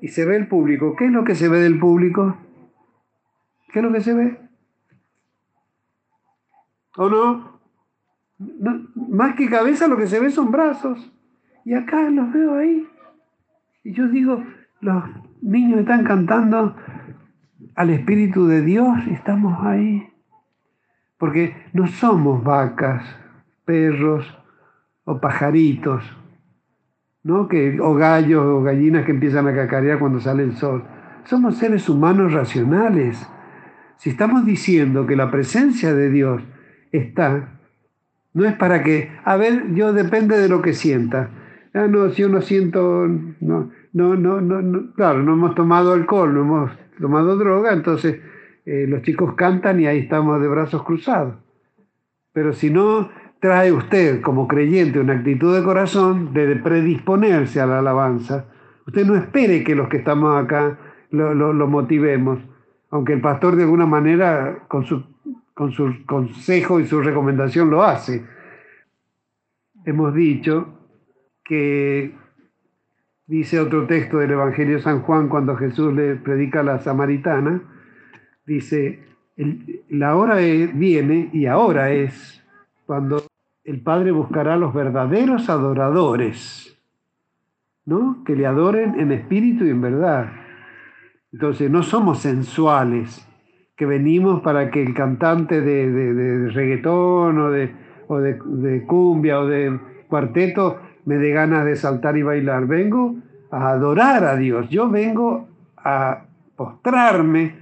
y se ve el público, ¿qué es lo que se ve del público? ¿Qué es lo que se ve? ¿O no? Más que cabeza lo que se ve son brazos. Y acá los veo ahí. Y yo digo, los niños están cantando al Espíritu de Dios y estamos ahí. Porque no somos vacas, perros o pajaritos, ¿no? Que, o gallos o gallinas que empiezan a cacarear cuando sale el sol. Somos seres humanos racionales. Si estamos diciendo que la presencia de Dios está no es para que, a ver, yo depende de lo que sienta. Ah, no, si uno siento, no, no, no, no, claro, no hemos tomado alcohol, no hemos tomado droga, entonces eh, los chicos cantan y ahí estamos de brazos cruzados. Pero si no trae usted como creyente una actitud de corazón de predisponerse a la alabanza, usted no espere que los que estamos acá lo, lo motivemos, aunque el pastor de alguna manera con su con su consejo y su recomendación lo hace. Hemos dicho que dice otro texto del Evangelio de San Juan cuando Jesús le predica a la samaritana, dice, la hora viene y ahora es cuando el Padre buscará a los verdaderos adoradores, ¿no? Que le adoren en espíritu y en verdad. Entonces, no somos sensuales, venimos para que el cantante de, reggaetón o, de, de, cumbia o de cuarteto me dé ganas de saltar y bailar. Vengo a adorar a Dios. Yo vengo a postrarme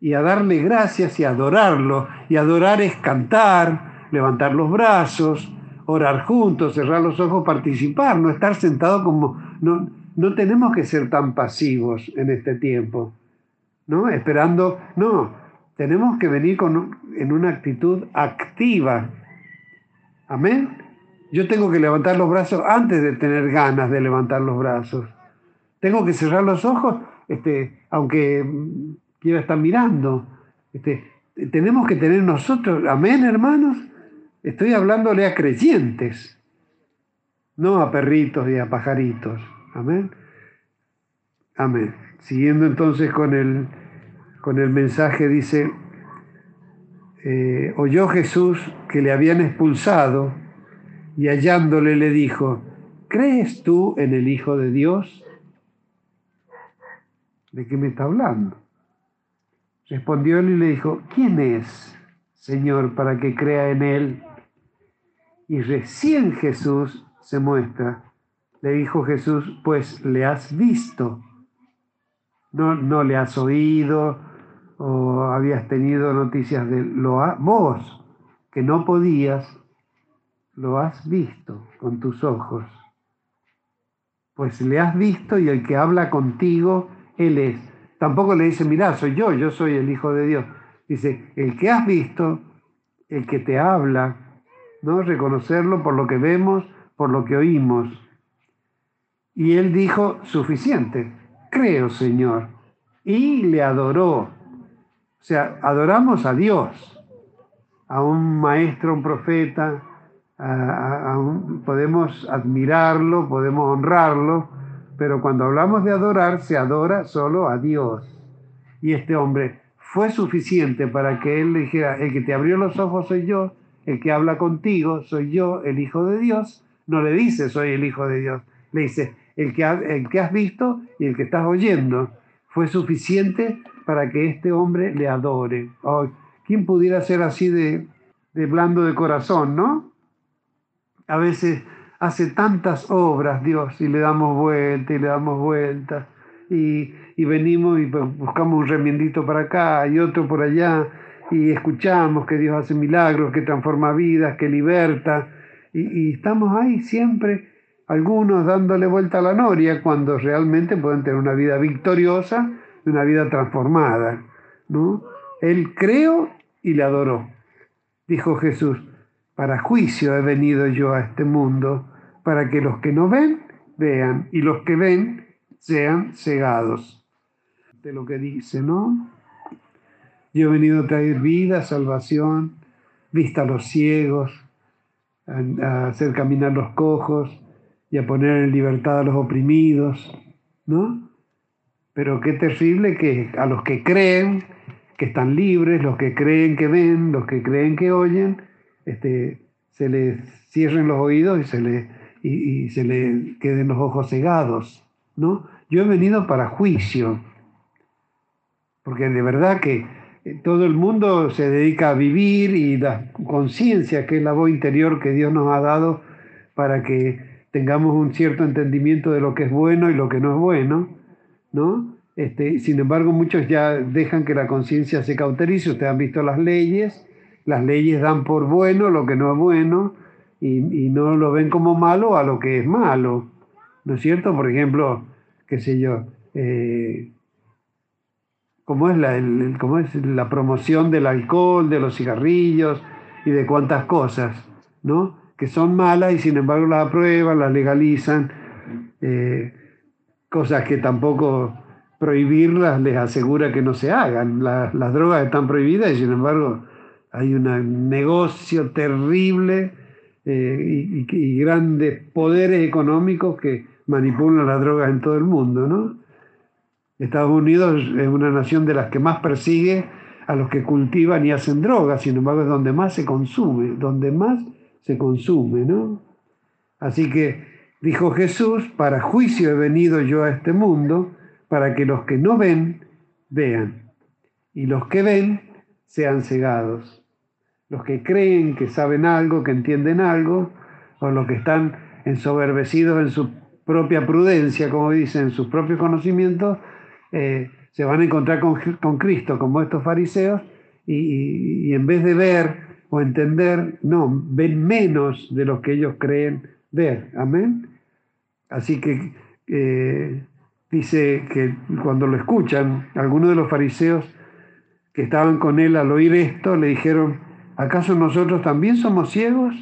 y a darle gracias y adorarlo. Y adorar es cantar, levantar los brazos, orar juntos, cerrar los ojos, participar, no estar sentado como... No, no tenemos que ser tan pasivos en este tiempo, ¿no? Esperando, no, tenemos que venir con, en una actitud activa. Amén. Yo tengo que levantar los brazos antes de tener ganas de levantar los brazos. Tengo que cerrar los ojos, este, aunque quiera estar mirando. Este, tenemos que tener nosotros, amén, hermanos. Estoy hablándole a creyentes, no a perritos y a pajaritos. Amén. Amén. Siguiendo entonces con el, con el mensaje, dice, eh, oyó Jesús que le habían expulsado y hallándole le dijo, ¿crees tú en el Hijo de Dios? ¿De qué me está hablando? Respondió él y le dijo, ¿quién es, Señor, para que crea en él? Y recién Jesús se muestra. Le dijo Jesús, pues le has visto. No, no le has oído o habías tenido noticias de lo vos, que no podías, lo has visto con tus ojos. Pues le has visto y el que habla contigo él es. Tampoco le dice, mira, soy yo, yo soy el Hijo de Dios. Dice, el que has visto, el que te habla, ¿no? Reconocerlo por lo que vemos, por lo que oímos. Y él dijo, suficiente, creo, Señor. Y le adoró. Sea, adoramos a Dios, a un maestro, un profeta, podemos admirarlo, podemos honrarlo, pero cuando hablamos de adorar, se adora solo a Dios. Y este hombre fue suficiente para que él dijera, el que te abrió los ojos soy yo, el que habla contigo soy yo, el Hijo de Dios. No le dice soy el Hijo de Dios, le dice el que, el que has visto y el que estás oyendo. Fue suficiente para que este hombre le adore. Oh, ¿Quién pudiera ser así de, de blando de corazón, no? A veces hace tantas obras Dios y le damos vuelta y le damos vuelta y, venimos y buscamos un remiendito para acá y otro por allá y escuchamos que Dios hace milagros, que transforma vidas, que liberta y, estamos ahí siempre algunos dándole vuelta a la noria cuando realmente pueden tener una vida victoriosa, una vida transformada. ¿no? Él creó y le adoró. Dijo Jesús, para juicio he venido yo a este mundo, para que los que no ven, vean, y los que ven, sean cegados. De lo que dice, ¿no? Yo he venido a traer vida, salvación, vista a los ciegos, a, hacer caminar los cojos y a poner en libertad a los oprimidos, ¿no? Pero qué terrible que a los que creen que están libres, los que creen que ven, los que creen que oyen, este, se les cierren los oídos y se le, y, se le queden los ojos cegados. ¿no? Yo he venido para juicio, porque de verdad que eh, todo el mundo se dedica a vivir y la conciencia, que es la voz interior que Dios nos ha dado para que tengamos un cierto entendimiento de lo que es bueno y lo que no es bueno, ¿no? Este, sin embargo, muchos ya dejan que la conciencia se cauterice. Ustedes han visto las leyes las leyes dan por bueno lo que no es bueno y, no lo ven como malo a lo que es malo. ¿No es cierto? Por ejemplo, qué sé yo, eh, ¿cómo, es la, ¿cómo es la promoción del alcohol, de los cigarrillos y de cuántas cosas, ¿no? Que son malas y sin embargo las aprueban, las legalizan, eh, cosas que tampoco prohibirlas les asegura que no se hagan. las drogas están prohibidas y sin embargo hay un negocio terrible eh, y, grandes poderes económicos que manipulan las drogas en todo el mundo, ¿no? Estados Unidos es una nación de las que más persigue a los que cultivan y hacen drogas, sin embargo es donde más se consume, donde más se consume, ¿no? Así que dijo Jesús, para juicio he venido yo a este mundo, para que los que no ven, vean, y los que ven, sean cegados. Los que creen que saben algo, que entienden algo, o los que están ensoberbecidos en su propia prudencia, como dicen, en sus propios conocimientos, eh, se van a encontrar con, Cristo, como estos fariseos, y, en vez de ver o entender, no, ven menos de lo que ellos creen ver. Amén. Así que eh, dice que cuando lo escuchan, algunos de los fariseos que estaban con él al oír esto le dijeron, ¿acaso nosotros también somos ciegos?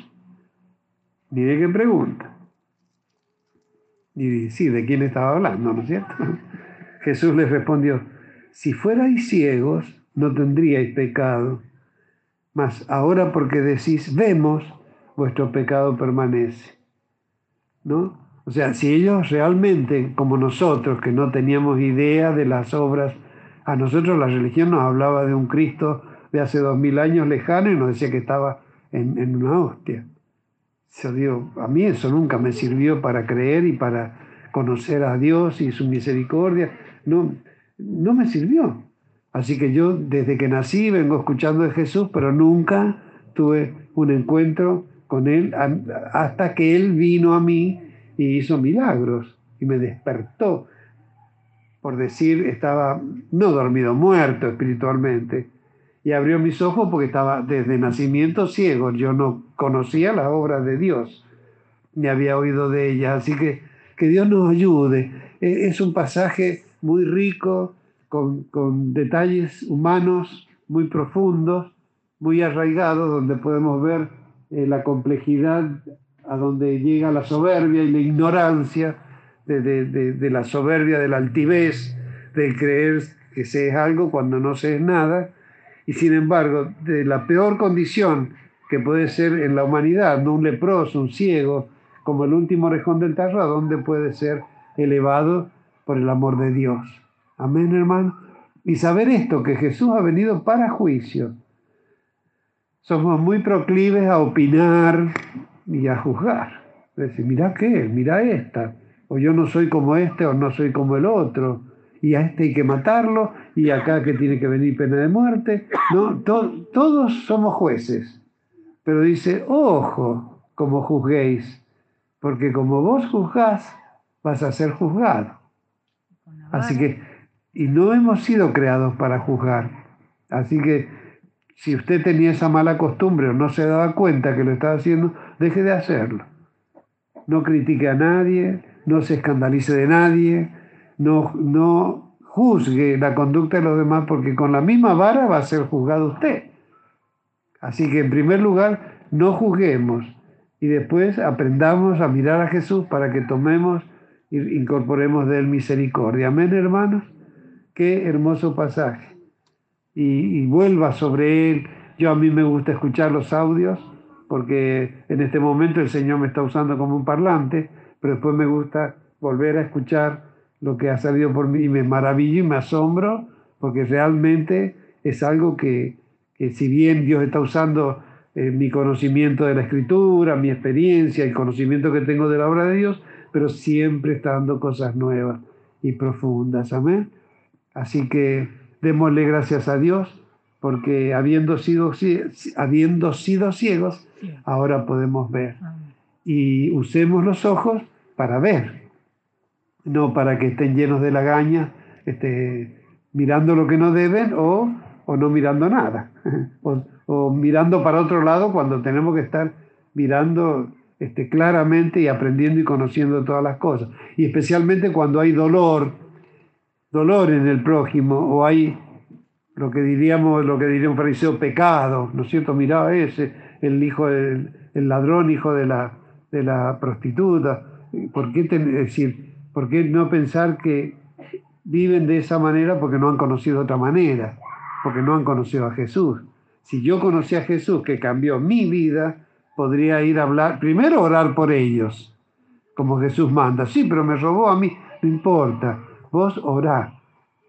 de qué pregunta. Y sí, ¿de quién estaba hablando, no es cierto? <laughs> Jesús les respondió, si fuerais ciegos, no tendríais pecado, mas ahora porque decís, vemos, vuestro pecado permanece. ¿No? O sea, si ellos realmente, como nosotros, que no teníamos idea de las obras, a nosotros la religión nos hablaba de un Cristo de hace dos mil años lejano y nos decía que estaba en, en una hostia. Yo digo, a mí eso nunca me sirvió para creer y para conocer a Dios y su misericordia. No, no me sirvió. Así que yo desde que nací vengo escuchando de Jesús, pero nunca tuve un encuentro con Él hasta que Él vino a mí y hizo milagros y me despertó. Por decir, estaba no dormido, muerto espiritualmente, y abrió mis ojos porque estaba desde nacimiento ciego. Yo no conocía las obras de Dios, ni había oído de ellas. Así que que Dios nos ayude. E, es un pasaje muy rico, con, detalles humanos muy profundos, muy arraigados, donde podemos ver eh, la complejidad a donde llega la soberbia y la ignorancia de, de, la soberbia, de la altivez, de creer que se es algo cuando no se es nada y sin embargo, de la peor condición que puede ser en la humanidad, no un leproso, un ciego, como el último orejón del tarro, a dónde puede ser elevado por el amor de Dios. Amén, hermano. Y saber esto, que Jesús ha venido para juicio. Somos muy proclives a opinar y a juzgar. Decir, mira qué, mira esta, o yo no soy como este o no soy como el otro y a este hay que matarlo, y acá que tiene que venir pena de muerte. No, todos somos jueces. Pero dice, ojo, como juzguéis, porque como vos juzgás, vas a ser juzgado. Así que, y no hemos sido creados para juzgar. Así que, si usted tenía esa mala costumbre o no se daba cuenta que lo estaba haciendo, deje de hacerlo. No critique a nadie, no se escandalice de nadie, no, no juzgue la conducta de los demás porque con la misma vara va a ser juzgado usted. Así que en primer lugar, no juzguemos y después aprendamos a mirar a Jesús para que tomemos e incorporemos de él misericordia. Amén, hermanos. Qué hermoso pasaje. Y, vuelva sobre él. Yo a mí me gusta escuchar los audios porque en este momento el Señor me está usando como un parlante, pero después me gusta volver a escuchar lo que ha salido por mí y me maravillo y me asombro porque realmente es algo que, si bien Dios está usando eh, mi conocimiento de la escritura, mi experiencia, el conocimiento que tengo de la obra de Dios, pero siempre está dando cosas nuevas y profundas. Amén. Así que démosle gracias a Dios porque habiendo sido, habiendo sido ciegos, ahora podemos ver. Y usemos los ojos para ver no para que estén llenos de lagaña, este, mirando lo que no deben o, no mirando nada, <laughs> o, mirando para otro lado cuando tenemos que estar mirando este, claramente y aprendiendo y conociendo todas las cosas. Y especialmente cuando hay dolor, dolor en el prójimo, o hay lo que diríamos, lo que diría un fariseo, pecado, ¿no es cierto? Miraba ese, el hijo del el ladrón, hijo de la, de la prostituta. ¿Por qué decir, ¿Por qué no pensar que viven de esa manera porque no han conocido otra manera? Porque no han conocido a Jesús. Si yo conocí a Jesús que cambió mi vida, podría ir a hablar, primero orar por ellos, como Jesús manda. Sí, pero me robó a mí, no importa. Vos orá,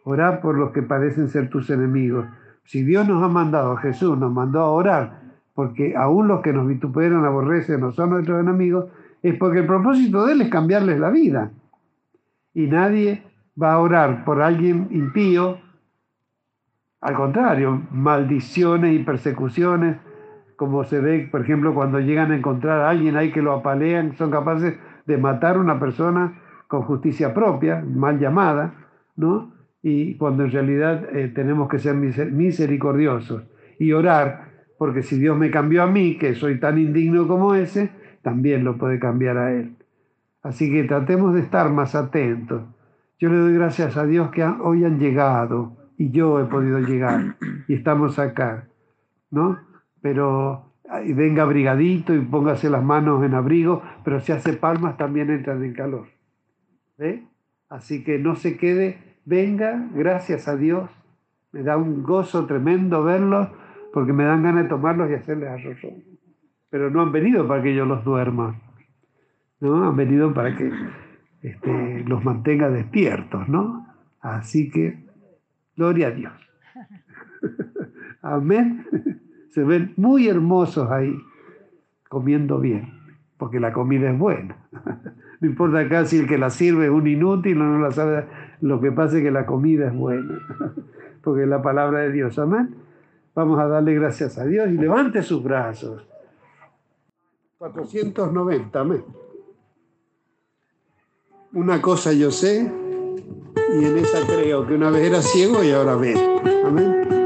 orá por los que parecen ser tus enemigos. Si Dios nos ha mandado a Jesús, nos mandó a orar porque aún los que nos vituperan, aborrecen, no son nuestros enemigos, es porque el propósito de Él es cambiarles la vida. Y nadie va a orar por alguien impío, al contrario, maldiciones y persecuciones, como se ve, por ejemplo, cuando llegan a encontrar a alguien ahí que lo apalean, son capaces de matar a una persona con justicia propia, mal llamada, ¿no? Y cuando en realidad eh, tenemos que ser misericordiosos y orar, porque si Dios me cambió a mí, que soy tan indigno como ese, también lo puede cambiar a Él. Así que tratemos de estar más atentos. Yo le doy gracias a Dios que hoy han llegado y yo he podido llegar y estamos acá, ¿no? Pero venga abrigadito y póngase las manos en abrigo, pero si hace palmas también entran en calor. ¿Ve? Así que no se quede, venga, gracias a Dios. Me da un gozo tremendo verlos porque me dan ganas de tomarlos y hacerles arroz. Pero no han venido para que yo los duerma, ¿no? Han venido para que este, los mantenga despiertos, ¿no? Así que, gloria a Dios. <laughs> Amén. Se ven muy hermosos ahí, comiendo bien, porque la comida es buena. No importa acá si el que la sirve es un inútil o no la sabe, lo que pasa es que la comida es buena, <laughs> porque es la palabra de Dios. Amén. Vamos a darle gracias a Dios y levante sus brazos. 490, amén. Una cosa yo sé, y en esa creo, que una vez era ciego y ahora ve. Amén.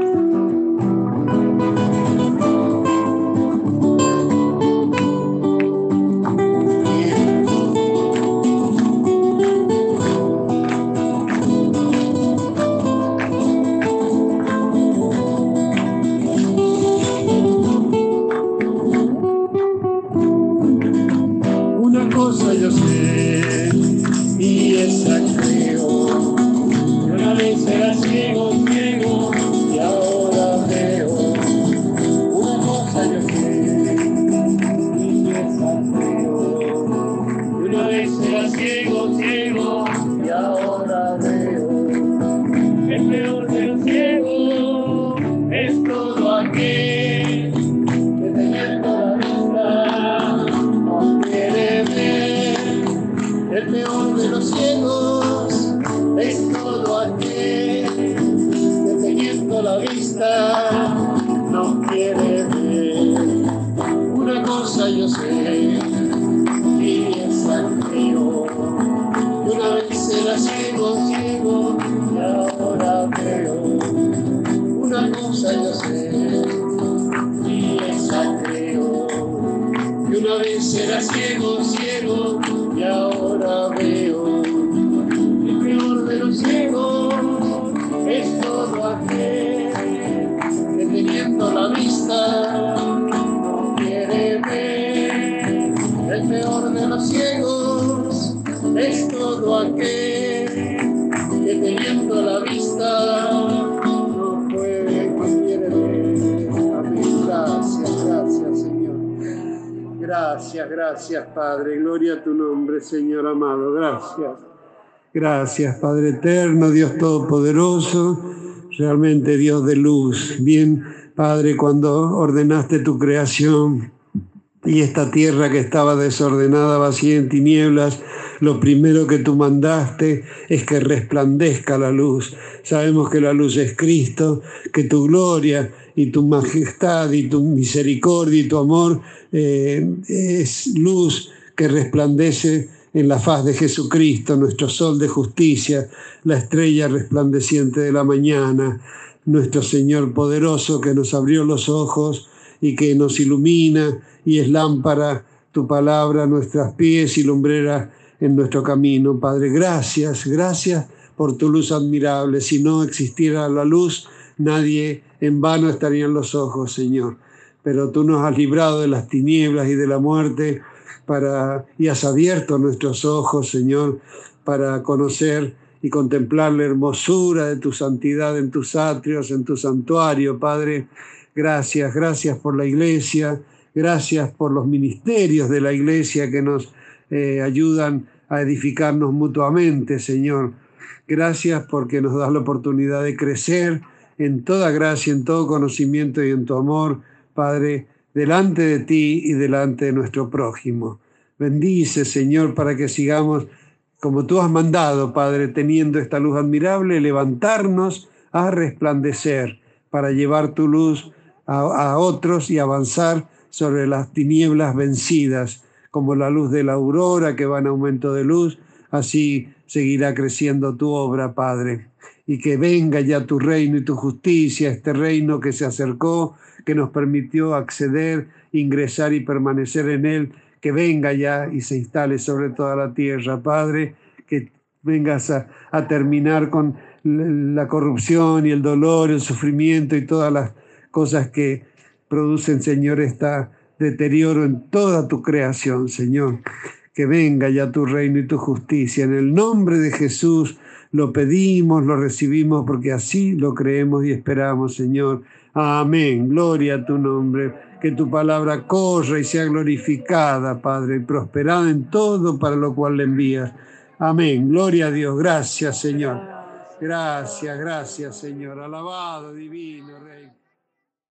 Padre. Gloria a tu nombre, Señor amado. Gracias. Gracias, Padre eterno, Dios todopoderoso, realmente Dios de luz. Bien, Padre, cuando ordenaste tu creación y esta tierra que estaba desordenada, vacía en tinieblas, lo primero que tú mandaste es que resplandezca la luz. Sabemos que la luz es Cristo, que tu gloria y tu majestad y tu misericordia y tu amor eh, es luz que resplandece en la faz de Jesucristo, nuestro sol de justicia, la estrella resplandeciente de la mañana, nuestro Señor poderoso que nos abrió los ojos y que nos ilumina y es lámpara tu palabra, nuestras pies y lumbrera en nuestro camino. Padre, gracias, gracias por tu luz admirable. Si no existiera la luz, nadie en vano estarían los ojos, Señor. Pero tú nos has librado de las tinieblas y de la muerte para, y has abierto nuestros ojos, Señor, para conocer y contemplar la hermosura de tu santidad en tus atrios, en tu santuario, Padre. Gracias, gracias por la iglesia, gracias por los ministerios de la iglesia que nos eh, ayudan a edificarnos mutuamente, Señor. Gracias porque nos das la oportunidad de crecer en toda gracia, en todo conocimiento y en tu amor, Padre, delante de ti y delante de nuestro prójimo. Bendice, Señor, para que sigamos como tú has mandado, Padre, teniendo esta luz admirable, levantarnos a resplandecer para llevar tu luz a, otros y avanzar sobre las tinieblas vencidas, como la luz de la aurora que va en aumento de luz, así seguirá creciendo tu obra, Padre. Y que venga ya tu reino y tu justicia, este reino que se acercó, que nos permitió acceder, ingresar y permanecer en él, que venga ya y se instale sobre toda la tierra, Padre, que vengas a, terminar con la corrupción y el dolor, el sufrimiento y todas las cosas que producen, Señor, este deterioro en toda tu creación, Señor. Que venga ya tu reino y tu justicia. En el nombre de Jesús lo pedimos, lo recibimos, porque así lo creemos y esperamos, Señor. Amén. Gloria a tu nombre. Que tu palabra corra y sea glorificada, Padre, y prosperada en todo para lo cual le envías. Amén. Gloria a Dios. Gracias, Señor. Gracias, gracias, Señor. Alabado, divino, Rey.